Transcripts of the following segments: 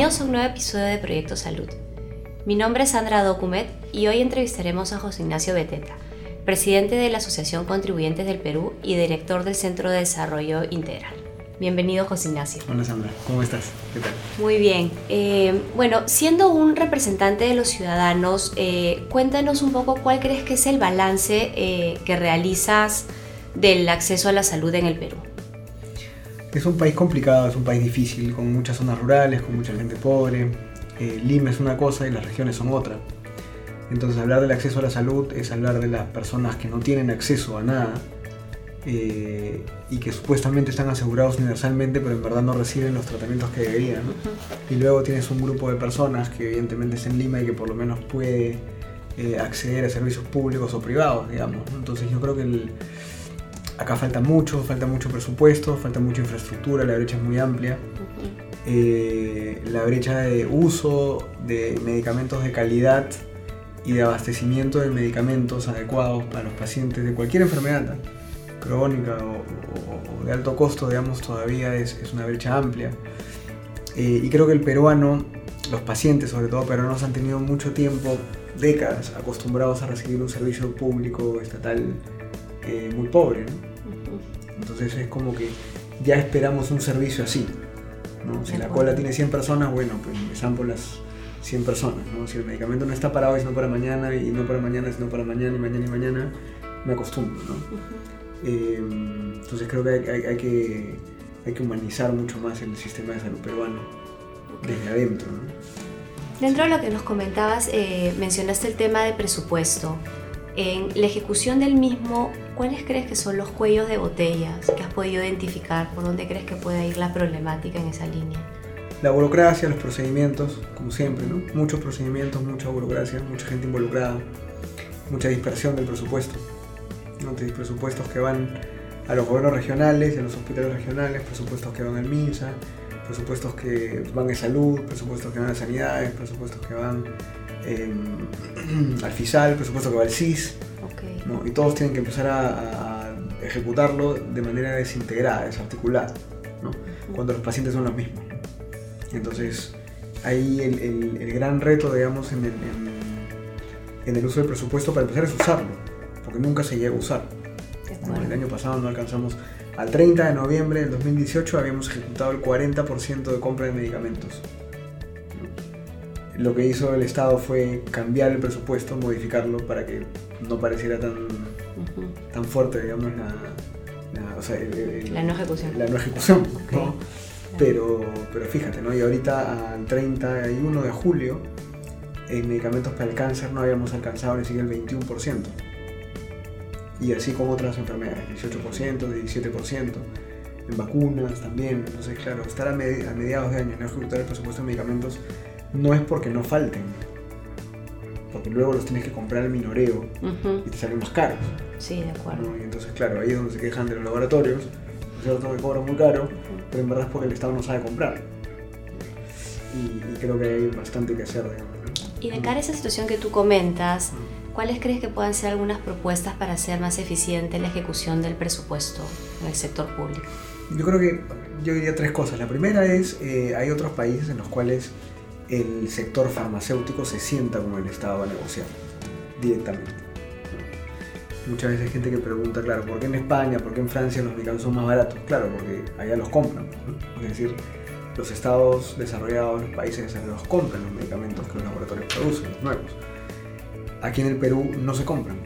Bienvenidos a un nuevo episodio de Proyecto Salud. Mi nombre es Sandra Documet y hoy entrevistaremos a José Ignacio Beteta, presidente de la Asociación Contribuyentes del Perú y director del Centro de Desarrollo Integral. Bienvenido, José Ignacio. Hola, Sandra. ¿Cómo estás? ¿Qué tal? Muy bien. Eh, bueno, siendo un representante de los ciudadanos, eh, cuéntanos un poco cuál crees que es el balance eh, que realizas del acceso a la salud en el Perú. Es un país complicado, es un país difícil, con muchas zonas rurales, con mucha gente pobre. Lima es una cosa y las regiones son otra. Entonces hablar del acceso a la salud es hablar de las personas que no tienen acceso a nada eh, y que supuestamente están asegurados universalmente, pero en verdad no reciben los tratamientos que deberían. Y luego tienes un grupo de personas que evidentemente está en Lima y que por lo menos puede eh, acceder a servicios públicos o privados, digamos. Entonces yo creo que acá falta mucho, falta mucho presupuesto, falta mucha infraestructura, la brecha es muy amplia. Eh, la brecha de uso de medicamentos de calidad y de abastecimiento de medicamentos adecuados para los pacientes de cualquier enfermedad crónica o, de alto costo, digamos, todavía es, una brecha amplia. Eh, y creo que el peruano, los pacientes sobre todo peruanos, han tenido mucho tiempo, décadas, acostumbrados a recibir un servicio público estatal eh, muy pobre. Entonces es como que ya esperamos un servicio así. Si la cola tiene 100 personas, bueno, pues empezamos por las 100 personas. Si el medicamento no está para hoy, sino para mañana, y no para mañana, sino para mañana, y mañana y mañana, me acostumbro. ¿no? Em, entonces creo que hay, que hay que humanizar mucho más el sistema de salud peruano desde adentro. Dentro de lo que nos comentabas, eh, mencionaste el tema de presupuesto. En la ejecución del mismo, ¿cuáles crees que son los cuellos de botellas que has podido identificar? ¿Por dónde crees que puede ir la problemática en esa línea? La burocracia, los procedimientos, como siempre, ¿no? Muchos procedimientos, mucha burocracia, mucha gente involucrada, mucha dispersión del presupuesto. ¿no? presupuestos que van a los gobiernos regionales a los hospitales regionales, presupuestos que van al MINSA, presupuestos que van a salud, presupuestos que van a sanidades, presupuestos que van em, al FISAL, presupuestos que va al CIS. Y todos tienen que empezar a, ejecutarlo de manera desintegrada, desarticulada, cuando los pacientes son los mismos. Entonces, ahí el, gran reto, digamos, en el, en el uso del presupuesto para empezar es usarlo porque nunca se llega a usar. el año pasado no alcanzamos, al 30 de noviembre del 2018 habíamos ejecutado el 40% de compra de medicamentos. Lo que hizo el Estado fue cambiar el presupuesto, modificarlo para que no pareciera tan, tan fuerte, digamos, la, no ejecución. La no ejecución pero, pero fíjate, ¿no? y ahorita al 31 de julio, en medicamentos para el cáncer no habíamos alcanzado ni siquiera el 21% y así como otras enfermedades, 18%, 17%, en vacunas también. Entonces, claro, estar a, mediados de año en ejecutar el presupuesto de medicamentos no es porque no falten, porque luego los tienes que comprar al minoreo y te salen más caros. Sí, de acuerdo. Y entonces, claro, ahí es donde se quejan de los laboratorios, es cierto que cobran muy caro, pero en verdad es porque el Estado no sabe comprar. Y, creo que hay bastante que hacer, digamos. Y de cara a esa situación que tú comentas, ¿cuáles crees que puedan ser algunas propuestas para hacer más eficiente la ejecución del presupuesto en el sector público? Yo creo que yo diría tres cosas. La primera es, eh, hay otros países en los cuales el sector farmacéutico se sienta con el Estado a negociar directamente. Muchas veces hay gente que pregunta, claro, ¿por qué en España, por qué en Francia los medicamentos son más baratos? Claro, porque allá los compran. Es decir, los estados desarrollados, los países desarrollados compran los medicamentos que los laboratorios producen, los nuevos aquí en el Perú no se compran.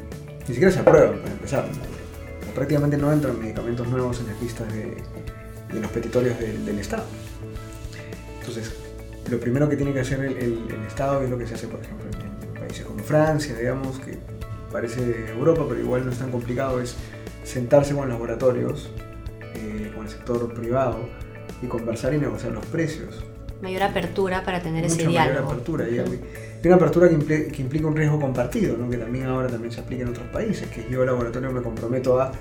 Ni siquiera se aprueban, para empezar. Prácticamente no entran medicamentos nuevos en las listas de, los petitorios del Estado. Entonces, lo primero que tiene que hacer el, Estado, es lo que se hace, por ejemplo, en, países como Francia, digamos, que parece Europa, pero igual no es tan complicado, es sentarse con laboratorios, eh, con el sector privado, y conversar y negociar los precios. Mayor apertura para tener ese diálogo. Mayor apertura, una apertura que, implica un riesgo compartido, que también ahora también se aplica en otros países, que yo laboratorio me comprometo a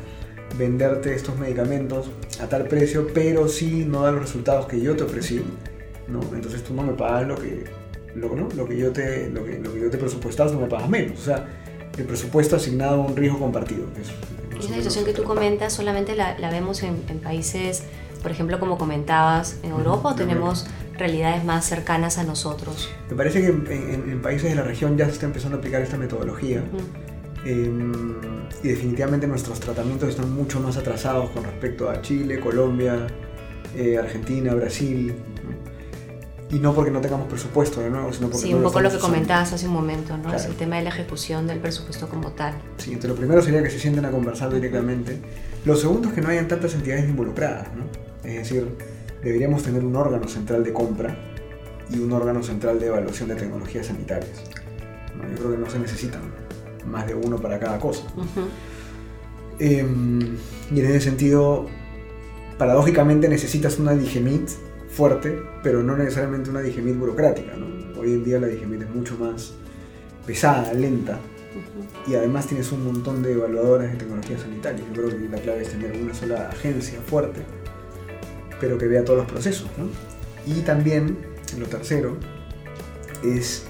venderte estos medicamentos a tal precio, pero si no da los resultados que yo te ofrecí, ¿no? entonces tú no me pagas lo que, lo, ¿no? lo que yo te lo que, lo que yo te presupuestado, no me pagas menos. O sea, el presupuesto asignado a un riesgo compartido. y esa situación que tú comentas solamente la, la vemos en, en, países, por ejemplo, como comentabas, en Europa, o tenemos realidades más cercanas a nosotros. Me parece que en, países de la región ya se está empezando a aplicar esta metodología. Em, y definitivamente nuestros tratamientos están mucho más atrasados con respecto a Chile, Colombia, eh, Argentina, Brasil. Y no porque no tengamos presupuesto de nuevo, sino porque... Sí, un poco lo que comentabas hace un momento, ¿no? Es el tema de la ejecución del presupuesto como tal. Sí, entonces lo primero sería que se sienten a conversar directamente. Lo segundo es que no hayan tantas entidades involucradas, ¿no? Es decir, deberíamos tener un órgano central de compra y un órgano central de evaluación de tecnologías sanitarias. Yo creo que no se necesitan más de uno para cada cosa. Em, y en ese sentido, paradójicamente necesitas una Digemit fuerte, pero no necesariamente una Digemit burocrática. Hoy en día la Digemit es mucho más pesada, lenta, y además tienes un montón de evaluadoras de tecnología sanitaria. Yo creo que la clave es tener una sola agencia fuerte, pero que vea todos los procesos. Y también, lo tercero, es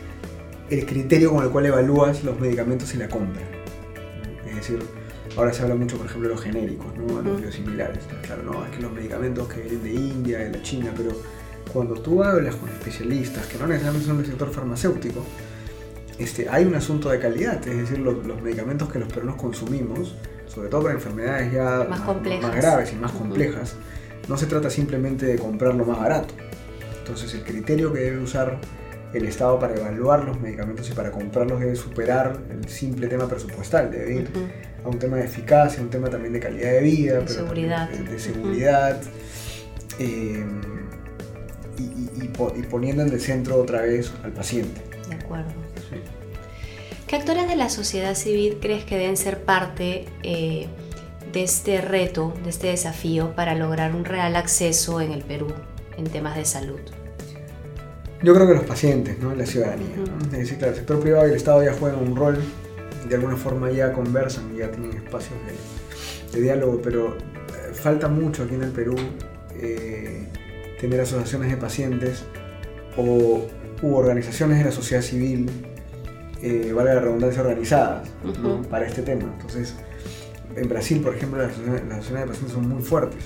el criterio con el cual evalúas los medicamentos y la compra. Es decir, ahora se habla mucho, por ejemplo, de los genéricos, ¿no? los biosimilares. Claro, no, es que los medicamentos que vienen de India, de la China, pero cuando tú hablas con especialistas que no necesariamente son del sector farmacéutico, este, hay un asunto de calidad, es decir, los, medicamentos que los peruanos consumimos, sobre todo para enfermedades ya más, más graves y más complejas, no se trata simplemente de comprar lo más barato. Entonces el criterio que debe usar el Estado para evaluar los medicamentos y para comprarlos debe superar el simple tema presupuestal, debe ir a un tema de eficacia, un tema también de calidad de vida, de seguridad, de, seguridad eh, y, poniendo en el centro otra vez al paciente. De acuerdo. ¿Qué actores de la sociedad civil crees que deben ser parte eh, de este reto, de este desafío para lograr un real acceso en el Perú en temas de salud? Yo creo que los pacientes, ¿no? la ciudadanía. Es decir, claro, el sector privado y el Estado ya juegan un rol, de alguna forma ya conversan, ya tienen espacios de, diálogo, pero eh, falta mucho aquí en el Perú eh, tener asociaciones de pacientes o u organizaciones de la sociedad civil, eh, vale la redundancia, organizadas para este tema. Entonces, en Brasil, por ejemplo, las asociaciones de pacientes son muy fuertes,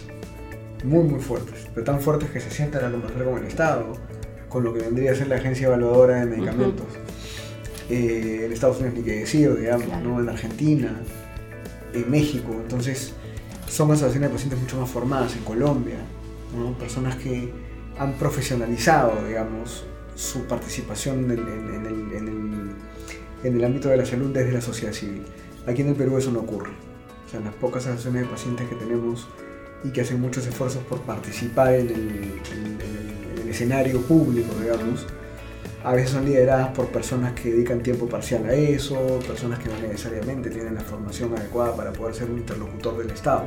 muy, muy fuertes, pero tan fuertes que se sientan a conversar con el Estado con lo que vendría a ser la agencia evaluadora de medicamentos. Eh, en Estados Unidos ni que decir, digamos, ¿no? en Argentina, en México. Entonces, son asociaciones de pacientes mucho más formadas en Colombia, personas que han profesionalizado, digamos, su participación en, el, ámbito de la salud desde la sociedad civil. Aquí en el Perú eso no ocurre. O sea, las pocas asociaciones de pacientes que tenemos y que hacen muchos esfuerzos por participar en el, escenario público, digamos, a veces son lideradas por personas que dedican tiempo parcial a eso, personas que no necesariamente tienen la formación adecuada para poder ser un interlocutor del Estado.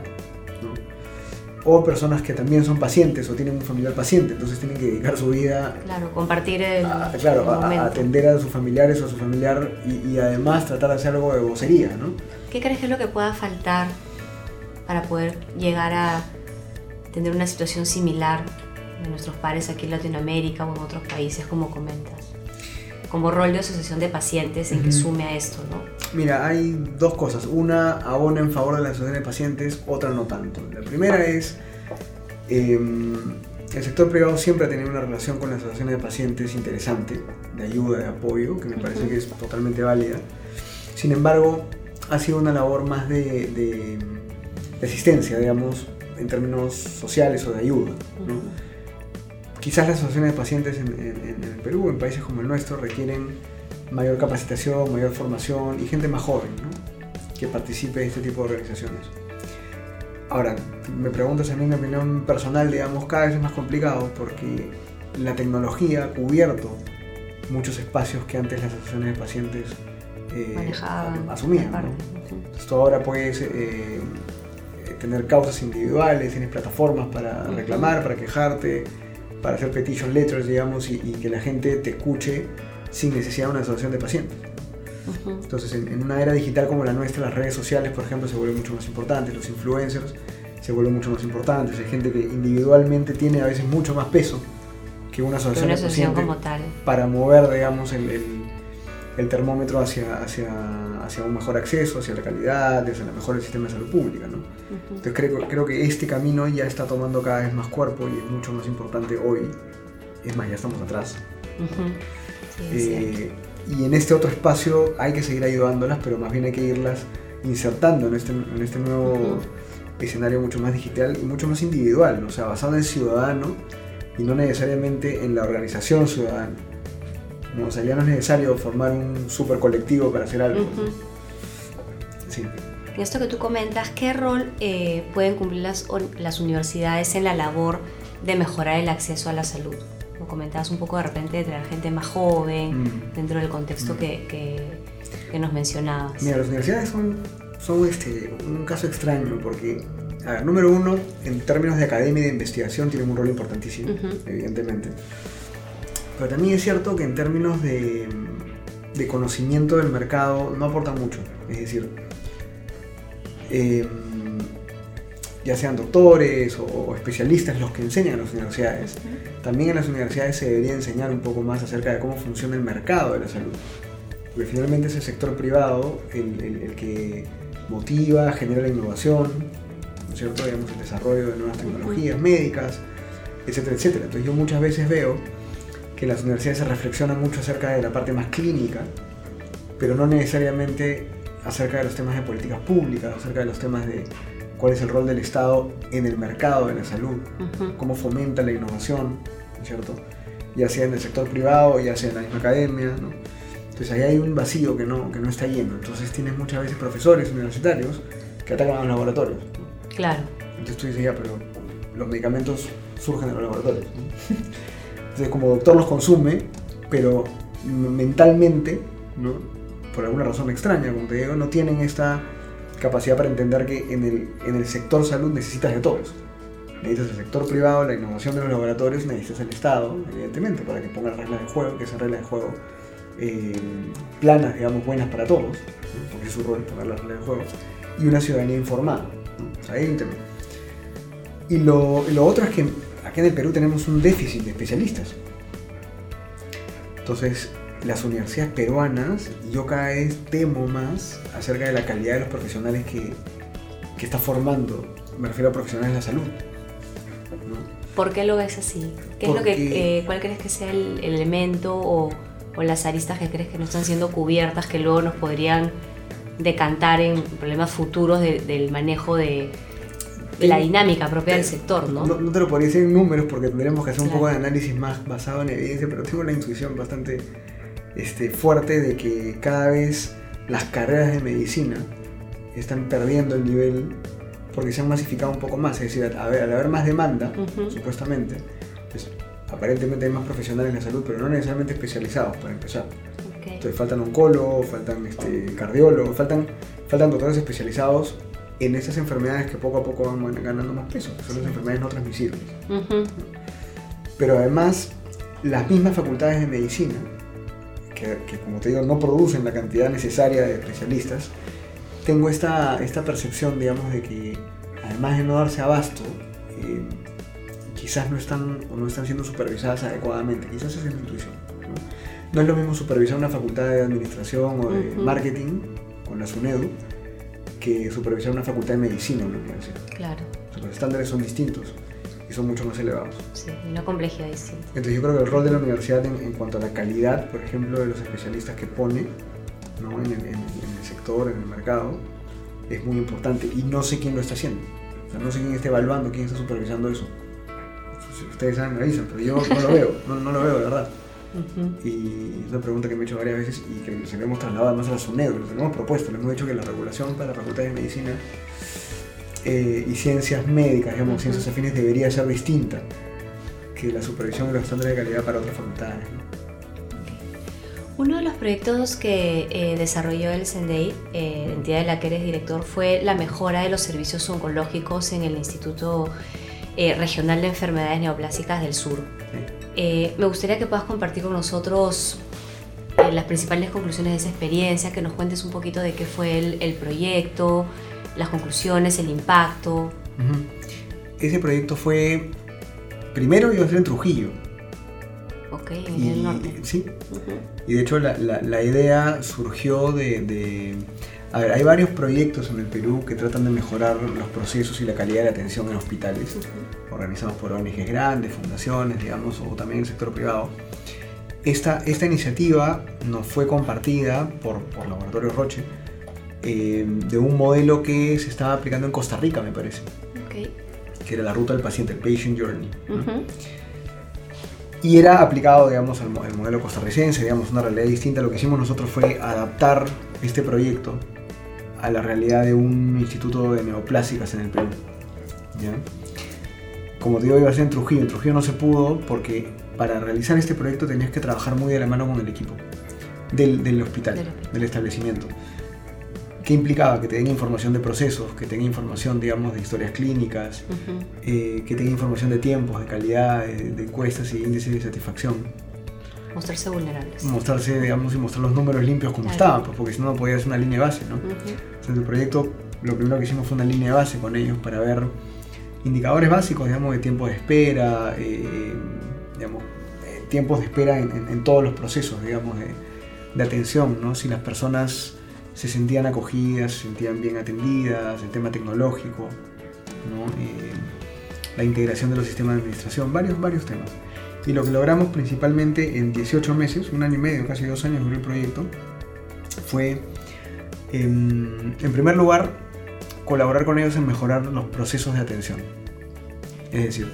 O personas que también son pacientes o tienen un familiar paciente, entonces tienen que dedicar su vida claro, compartir el, a, claro, a, atender a sus familiares o a su familiar y, además tratar de hacer algo de vocería. ¿no? ¿Qué crees que es lo que pueda faltar para poder llegar a tener una situación similar de nuestros pares aquí en Latinoamérica o en otros países, como comentas? Como rol de asociación de pacientes en que sume a esto, ¿no? Mira, hay dos cosas. Una abona en favor de la asociación de pacientes, otra no tanto. La primera es, em, el sector privado siempre ha tenido una relación con las asociaciones de pacientes interesante, de ayuda, de apoyo, que me parece que es totalmente válida. Sin embargo, ha sido una labor más de, de, asistencia, digamos, en términos sociales o de ayuda. ¿no? Quizás las asociaciones de pacientes en, el Perú, en países como el nuestro, requieren mayor capacitación, mayor formación y gente más joven que participe de este tipo de organizaciones. Ahora, me preguntas a mí mi opinión personal, digamos, cada vez es más complicado porque la tecnología ha cubierto muchos espacios que antes las asociaciones de pacientes eh, asumían. Entonces, ahora puedes eh, tener causas individuales, tienes plataformas para reclamar, para quejarte, para hacer petition letters, digamos, y, que la gente te escuche sin necesidad de una asociación de pacientes. Entonces, en, una era digital como la nuestra, las redes sociales, por ejemplo, se vuelven mucho más importantes, los influencers se vuelven mucho más importantes, hay gente que individualmente tiene a veces mucho más peso que una asociación, una asociación como tal. para mover, digamos, el, el, termómetro hacia, hacia, hacia un mejor acceso, hacia la calidad, hacia la mejor sistema de salud pública. ¿no? Entonces creo, creo que este camino ya está tomando cada vez más cuerpo y es mucho más importante hoy es más, ya estamos atrás. Sí, es. Eh, y en este otro espacio hay que seguir ayudándolas, pero más bien hay que irlas insertando en este, en este nuevo escenario mucho más digital y mucho más individual, o sea, basado en el ciudadano y no necesariamente en la organización ciudadana. ¿no? O sea, ya no es necesario formar un super colectivo para hacer algo. Sí. En esto que tú comentas, ¿qué rol eh, pueden cumplir las, universidades en la labor de mejorar el acceso a la salud? Como comentabas un poco de repente de traer gente más joven Mm. dentro del contexto Mm. que, que- que nos mencionabas. Mira, las universidades son, son este, un caso extraño porque, a ver, número uno, en términos de academia y de investigación tienen un rol importantísimo, evidentemente. Pero también es cierto que en términos de, de conocimiento del mercado no aportan mucho. Es decir, eh, ya sean doctores o, o especialistas los que enseñan en las universidades, también en las universidades se debería enseñar un poco más acerca de cómo funciona el mercado de la salud. Porque finalmente es el sector privado el, el- el que motiva, genera la innovación, ¿no es cierto? Digamos, el desarrollo de nuevas tecnologías médicas, etcétera, etcétera. Entonces yo muchas veces veo que las universidades se reflexiona mucho acerca de la parte más clínica, pero no necesariamente acerca de los temas de políticas públicas, acerca de los temas de cuál es el rol del Estado en el mercado de la salud, Ujú. cómo fomenta la innovación, ¿no es cierto? Ya sea en el sector privado, ya sea en la misma academia, ¿no? Entonces ahí hay un vacío que no, que no está lleno. Entonces tienes muchas veces profesores universitarios que atacan a los laboratorios. ¿no? Claro. Entonces tú dices, ya, pero los medicamentos surgen de los laboratorios. ¿no? Entonces como doctor los consume, pero mentalmente, ¿no? Por alguna razón extraña, como te digo, no tienen esta capacidad para entender que en el, en el sector salud necesitas de todos. Necesitas el sector privado, la innovación de los laboratorios, necesitas el Estado, evidentemente, para que ponga reglas de juego, que esas reglas de juego eh, planas, digamos, buenas para todos, porque es su rol poner las reglas de juego, y una ciudadanía informada. ¿no? O sea, lo, y lo otro es que aquí en el Perú tenemos un déficit de especialistas. Entonces, las universidades peruanas, yo cada vez temo más acerca de la calidad de los profesionales que, que está formando. Me refiero a profesionales de la salud. ¿no? ¿Por qué lo ves así? ¿Qué es lo que, eh, ¿Cuál crees que sea el, el elemento o, o las aristas que crees que no están siendo cubiertas que luego nos podrían decantar en problemas futuros de- del manejo de, de la dinámica propia del sector, ¿no? No, no te lo podría decir en números porque tendremos que hacer un Claro. poco de análisis más basado en evidencia, pero tengo la intuición bastante este, fuerte de que cada vez las carreras de medicina están perdiendo el nivel porque se han masificado un poco más. Es decir, a ver, al haber más demanda, Ujú. supuestamente, pues, aparentemente hay más profesionales en la salud, pero no necesariamente especializados para empezar. Ok. Entonces faltan oncólogos, faltan este, cardiólogos, faltan, faltan doctores especializados en esas enfermedades que poco a poco van ganando más peso, que son las enfermedades no transmisibles. Ujú. Pero además, las mismas facultades de medicina, que, que, como te digo no producen la cantidad necesaria de especialistas, tengo esta, esta percepción, digamos, de que además de no darse abasto, eh, quizás no están o no están siendo supervisadas adecuadamente. Quizás es mi intuición. ¿no? No es lo mismo supervisar una facultad de administración o de Ujú. marketing con la SUNEDU que supervisar una facultad de medicina, decir. Claro, O sea, los estándares son distintos y son mucho más elevados. sí, una complejidad distinta. Entonces yo creo que el rol de la universidad en, en cuanto a la calidad, por ejemplo, de los especialistas que pone ¿no? en, el, en en el sector, en el mercado, es muy importante. Y no sé quién lo está haciendo. O sea, no sé quién está evaluando, quién está supervisando eso. Si ustedes saben, me avisan, pero yo no lo veo, no, no lo veo de verdad. Ujú. Y es una pregunta que me he hecho varias veces y que se le hemos trasladado además a la SUNEDO, lo hemos propuesto, hemos dicho que la regulación para la Facultad de Medicina eh, y Ciencias Médicas, digamos, ciencias afines, debería ser distinta que la supervisión y los estándares de calidad para otras facultades. ¿no? Uno de los proyectos que eh, desarrolló el SENDEI, eh, entidad de la que eres director, fue la mejora de los servicios oncológicos en el Instituto eh, Regional de Enfermedades Neoplásicas del Sur. Eh, me gustaría que puedas compartir con nosotros las principales conclusiones de esa experiencia, que nos cuentes un poquito de qué fue el, el proyecto, las conclusiones, el impacto. Ujú. Ese proyecto fue, primero iba a ser en Trujillo. Ok, en Y, el norte. Sí, Ujú. y de hecho la, la- la idea surgió de, de- A ver, hay varios proyectos en el Perú que tratan de mejorar los procesos y la calidad de atención en hospitales, organizados por ONGs grandes, fundaciones, digamos, o también el sector privado. Esta, esta iniciativa nos fue compartida por, por Laboratorio Roche eh, de un modelo que se estaba aplicando en Costa Rica, me parece, Ok. que era la ruta del paciente, el Patient Journey. ¿no? Ujú. Y era aplicado, digamos, al, al modelo costarricense, digamos, una realidad distinta. Lo que hicimos nosotros fue adaptar este proyecto a la realidad de un instituto de neoplásicas en el Perú. ¿ya? Como te digo, iba a ser en Trujillo. En Trujillo no se pudo porque para realizar este proyecto tenías que trabajar muy de la mano con el equipo del, del hospital, Del hospital. del establecimiento. ¿Qué implicaba? Que te den información de procesos, que tenga información, digamos, de historias clínicas, eh, que tenga información de tiempos, de calidad, de, de encuestas y índices de satisfacción. Mostrarse vulnerables. Mostrarse, digamos, y mostrar los números limpios como Claro. estaban, pues, porque si no, no podías una línea base, ¿no? El proyecto, lo primero que hicimos fue una línea base con ellos para ver indicadores básicos, digamos, de tiempo de espera, eh, digamos, eh, tiempos de espera en, en- en todos los procesos, digamos, de, de atención, ¿no? Si las personas se sentían acogidas, se sentían bien atendidas, el tema tecnológico, ¿no? Eh, la integración de los sistemas de administración, varios, varios temas. Y lo que logramos principalmente en 18 meses, un año y medio, casi dos años duró el proyecto, fue, em, en primer lugar, colaborar con ellos en mejorar los procesos de atención. Es decir,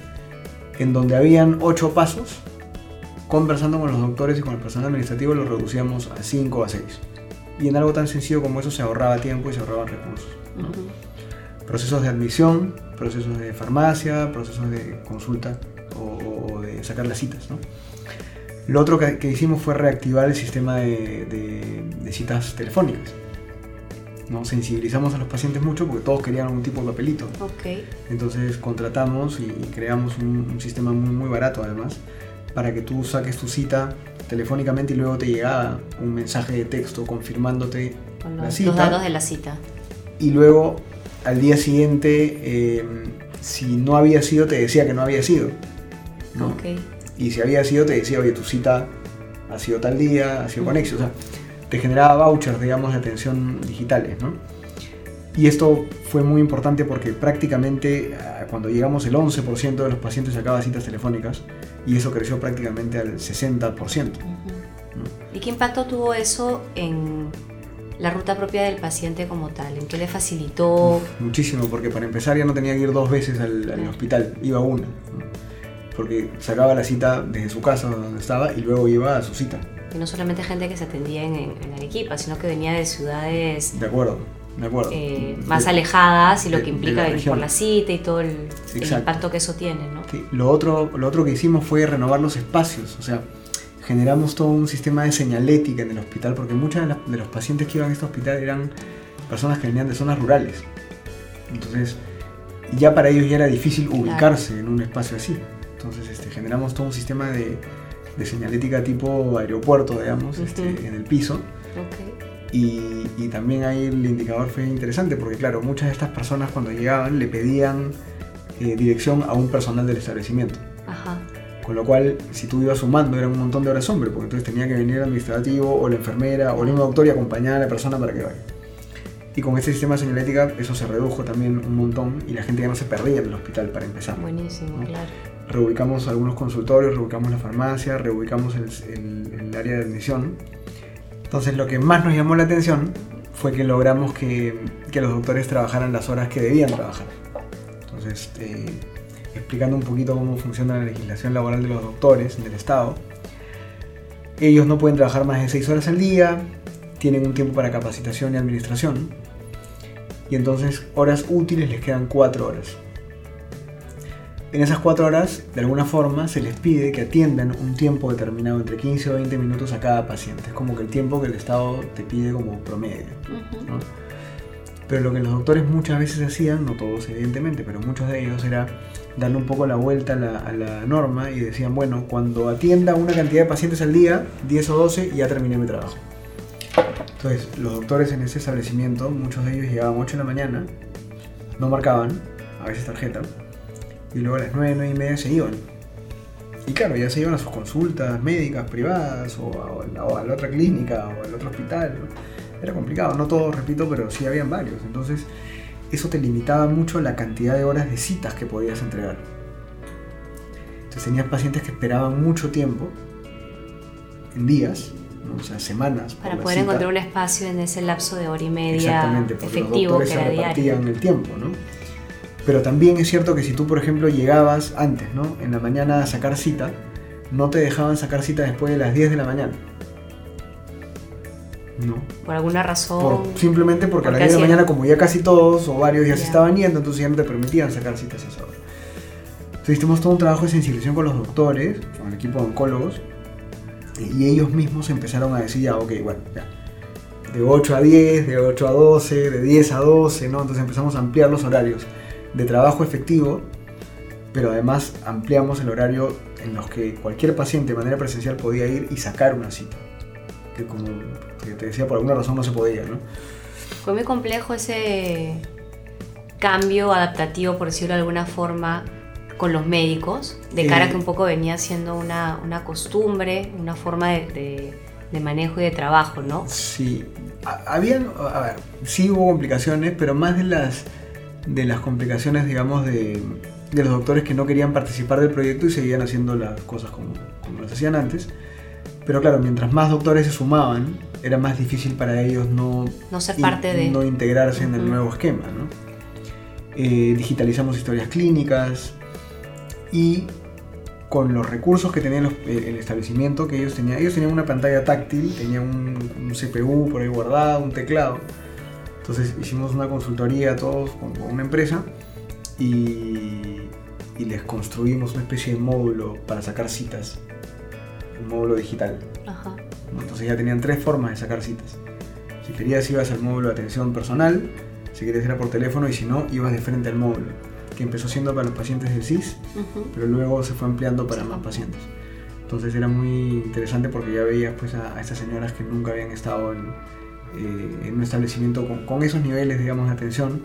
en donde habían ocho pasos, conversando con los doctores y con el personal administrativo los reducíamos a 5 o a 6. Y en algo tan sencillo como eso se ahorraba tiempo y se ahorraban recursos. ¿no? Ujú. procesos de admisión, procesos de farmacia, procesos de consulta o, o de sacar las citas. ¿no? Lo otro que, que hicimos fue reactivar el sistema de, de- de citas telefónicas. ¿no? Sensibilizamos a los pacientes mucho porque todos querían algún tipo de papelito. Ok. Entonces contratamos y, y creamos un, un sistema muy, muy barato además para que tú saques tu cita telefónicamente y luego te llegaba un mensaje de texto confirmándote Con la los, cita los datos de la cita. y luego al día siguiente, eh, si no había sido, te decía que no había sido. ¿no? Ok. Y si había sido, te decía, oye, tu cita ha sido tal día, ha sido con éxito. O sea, te generaba vouchers, digamos, de atención digitales, ¿no? Y esto fue muy importante porque prácticamente ah, cuando llegamos el 11% de los pacientes sacaba citas telefónicas y eso creció prácticamente al 60%. Ujú. ¿Y qué impacto tuvo eso en la ruta propia del paciente como tal? ¿En qué le facilitó? Muchísimo, porque para empezar ya no tenía que ir dos veces al, al Claro. hospital, iba una. ¿no? Porque sacaba la cita desde su casa donde estaba y luego iba a su cita. Y no solamente gente que se atendía en, en Arequipa, sino que venía de ciudades De acuerdo, acuerdo. eh, más De- alejadas y lo de- que implica la ir región. por la cita y todo el, impacto que eso tiene, ¿no? Sí, Lo, otro, lo otro que hicimos fue renovar los espacios, o sea, generamos todo un sistema de señalética en el hospital, porque muchos de, las- de los pacientes que iban a este hospital eran personas que venían de zonas rurales. Entonces, ya para ellos ya era difícil ubicarse en un espacio así. Entonces, este, generamos todo un sistema de, de señalética tipo aeropuerto, digamos, este, en el piso. Ok. Y, y también ahí el indicador fue interesante porque, claro, muchas de estas personas cuando llegaban le pedían eh, dirección a un personal del establecimiento. Ajá. Con lo cual, si tú ibas sumando, era un montón de horas hombre, porque entonces tenía que venir el administrativo o la enfermera o el mismo doctor y acompañar a la persona para que vaya. Y con este sistema de señalética eso se redujo también un montón y la gente ya no se perdía en el hospital para empezar. Buenísimo, ¿no? claro. Reubicamos algunos consultorios, reubicamos la farmacia, reubicamos el, el- el área de admisión. Entonces lo que más nos llamó la atención fue que logramos que, los doctores trabajaran las horas que debían trabajar. Entonces, eh, explicando un poquito cómo funciona la legislación laboral de los doctores del Estado, ellos no pueden trabajar más de 6 horas al día, tienen un tiempo para capacitación y administración, y entonces horas útiles les quedan 4 horas. En esas 4 horas, de alguna forma, se les pide que atiendan un tiempo determinado, entre 15 o 20 minutos a cada paciente. Es como que el tiempo que el Estado te pide como promedio. Pero lo que los doctores muchas veces hacían, no todos evidentemente, pero muchos de ellos era darle un poco la vuelta a la, a la norma y decían, bueno, cuando atienda una cantidad de pacientes al día, 10 o 12, ya terminé mi trabajo. Entonces, los doctores en ese establecimiento, muchos de ellos llegaban 8 de la mañana, no marcaban, a veces tarjeta, y luego a las 9, 9 y media se iban. Y claro, ya se iban a sus consultas médicas privadas o a, o a la otra clínica o al otro hospital. era complicado. No todos, repito, pero sí habían varios. Entonces, eso te limitaba mucho la cantidad de horas de citas que podías entregar. Entonces, tenías pacientes que esperaban mucho tiempo, en días, o sea, semanas. Para poder encontrar un espacio en ese lapso de hora y media Exactamente, efectivo los que era se repartían el tiempo, ¿no? Pero también es cierto que si tú, por ejemplo, llegabas antes, ¿no? En la mañana a sacar cita, no te dejaban sacar cita después de las 10 de la mañana. No. Por alguna razón. simplemente porque, a las 10 de la mañana, como ya casi todos o varios ya se estaban yendo, entonces ya no te permitían sacar citas a esa hora. Entonces hicimos todo un trabajo de sensibilización con los doctores, con el equipo de oncólogos, y ellos mismos empezaron a decir, ya, ok, bueno, ya. De 8 a 10, de 8 a 12, de 10 a 12, ¿no? Entonces empezamos a ampliar los horarios de trabajo efectivo, pero además ampliamos el horario en los que cualquier paciente de manera presencial podía ir y sacar una cita. Que como te decía, por alguna razón no se podía, ¿no? Fue muy complejo ese cambio adaptativo, por decirlo de alguna forma, con los médicos, de cara a que un poco venía siendo una, una costumbre, una forma de, de, manejo y de trabajo, ¿no? Sí, habían, a ver, sí hubo complicaciones, pero más de las de las complicaciones, digamos, de, de, los doctores que no querían participar del proyecto y seguían haciendo las cosas como, como las hacían antes. Pero claro, mientras más doctores se sumaban, era más difícil para ellos no, no ser parte de... No integrarse en el nuevo esquema, ¿no? Eh, digitalizamos historias clínicas y con los recursos que tenía el establecimiento que ellos tenían, ellos tenían una pantalla táctil, tenían un, un CPU por ahí guardado, un teclado, entonces hicimos una consultoría todos con, una empresa y, les construimos una especie de módulo para sacar citas, un módulo digital. Entonces ya tenían tres formas de sacar citas. Si querías ibas al módulo de atención personal, si querías era por teléfono y si no ibas de frente al módulo, que empezó siendo para los pacientes del CIS, pero luego se fue ampliando para más pacientes. Entonces era muy interesante porque ya veías pues, a estas señoras que nunca habían estado en, eh, en un establecimiento con, esos niveles, digamos, de atención,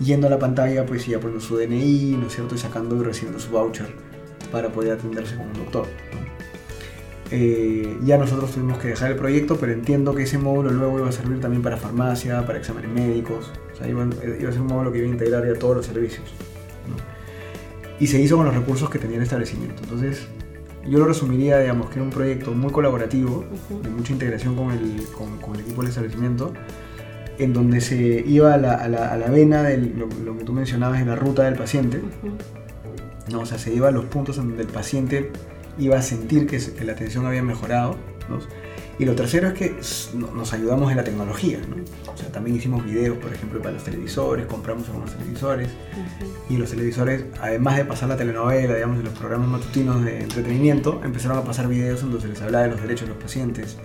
yendo a la pantalla, pues ya poniendo su DNI, ¿no es cierto? Y sacando y recibiendo su voucher para poder atenderse con un doctor. Eh, ya nosotros tuvimos que dejar el proyecto, pero entiendo que ese módulo luego iba a servir también para farmacia, para exámenes médicos, o sea, iba, a ser un módulo que iba a integrar ya todos los servicios. Y se hizo con los recursos que tenía el establecimiento. Entonces, yo lo resumiría, digamos, que era un proyecto muy colaborativo, de mucha integración con el, con, el, equipo del establecimiento, en donde se iba a la, a la, a la vena de lo, que tú mencionabas en la ruta del paciente, ¿no? o sea, se iba a los puntos en donde el paciente iba a sentir que, que la atención había mejorado, ¿no? Y lo tercero es que nos ayudamos en la tecnología, ¿no? O sea, también hicimos videos, por ejemplo, para los televisores, compramos algunos televisores. Y los televisores, además de pasar la telenovela, digamos, los programas matutinos de entretenimiento, empezaron a pasar videos donde se les hablaba de los derechos de los pacientes,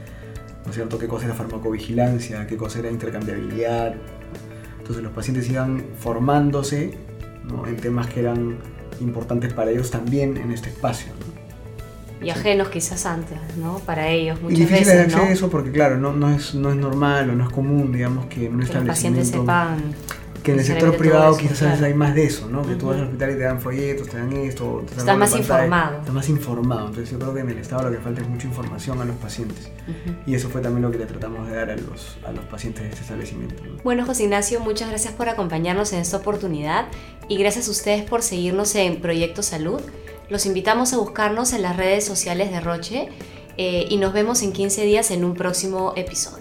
¿no es cierto? ¿Qué cosa era farmacovigilancia? ¿Qué cosa era intercambiabilidad? Entonces los pacientes iban formándose ¿no? en temas que eran importantes para ellos también en este espacio. ¿no? Y ajenos quizás antes, ¿no? Para ellos muchas y difícil veces, de acceso porque claro, no, no, es, no es normal o no es común, digamos, que en un que Los pacientes sepan que en el sector privado quizás hay más de eso, ¿no? Que tú vas al hospital y te dan folletos, te dan esto, te Estás más informado. Estás más informado. Entonces yo creo que en el Estado lo que falta es mucha información a los pacientes. Y eso fue también lo que le tratamos de dar a los, a los pacientes de este establecimiento. Bueno, José Ignacio, muchas gracias por acompañarnos en esta oportunidad y gracias a ustedes por seguirnos en Proyecto Salud. Los invitamos a buscarnos en las redes sociales de Roche eh, y nos vemos en 15 días en un próximo episodio.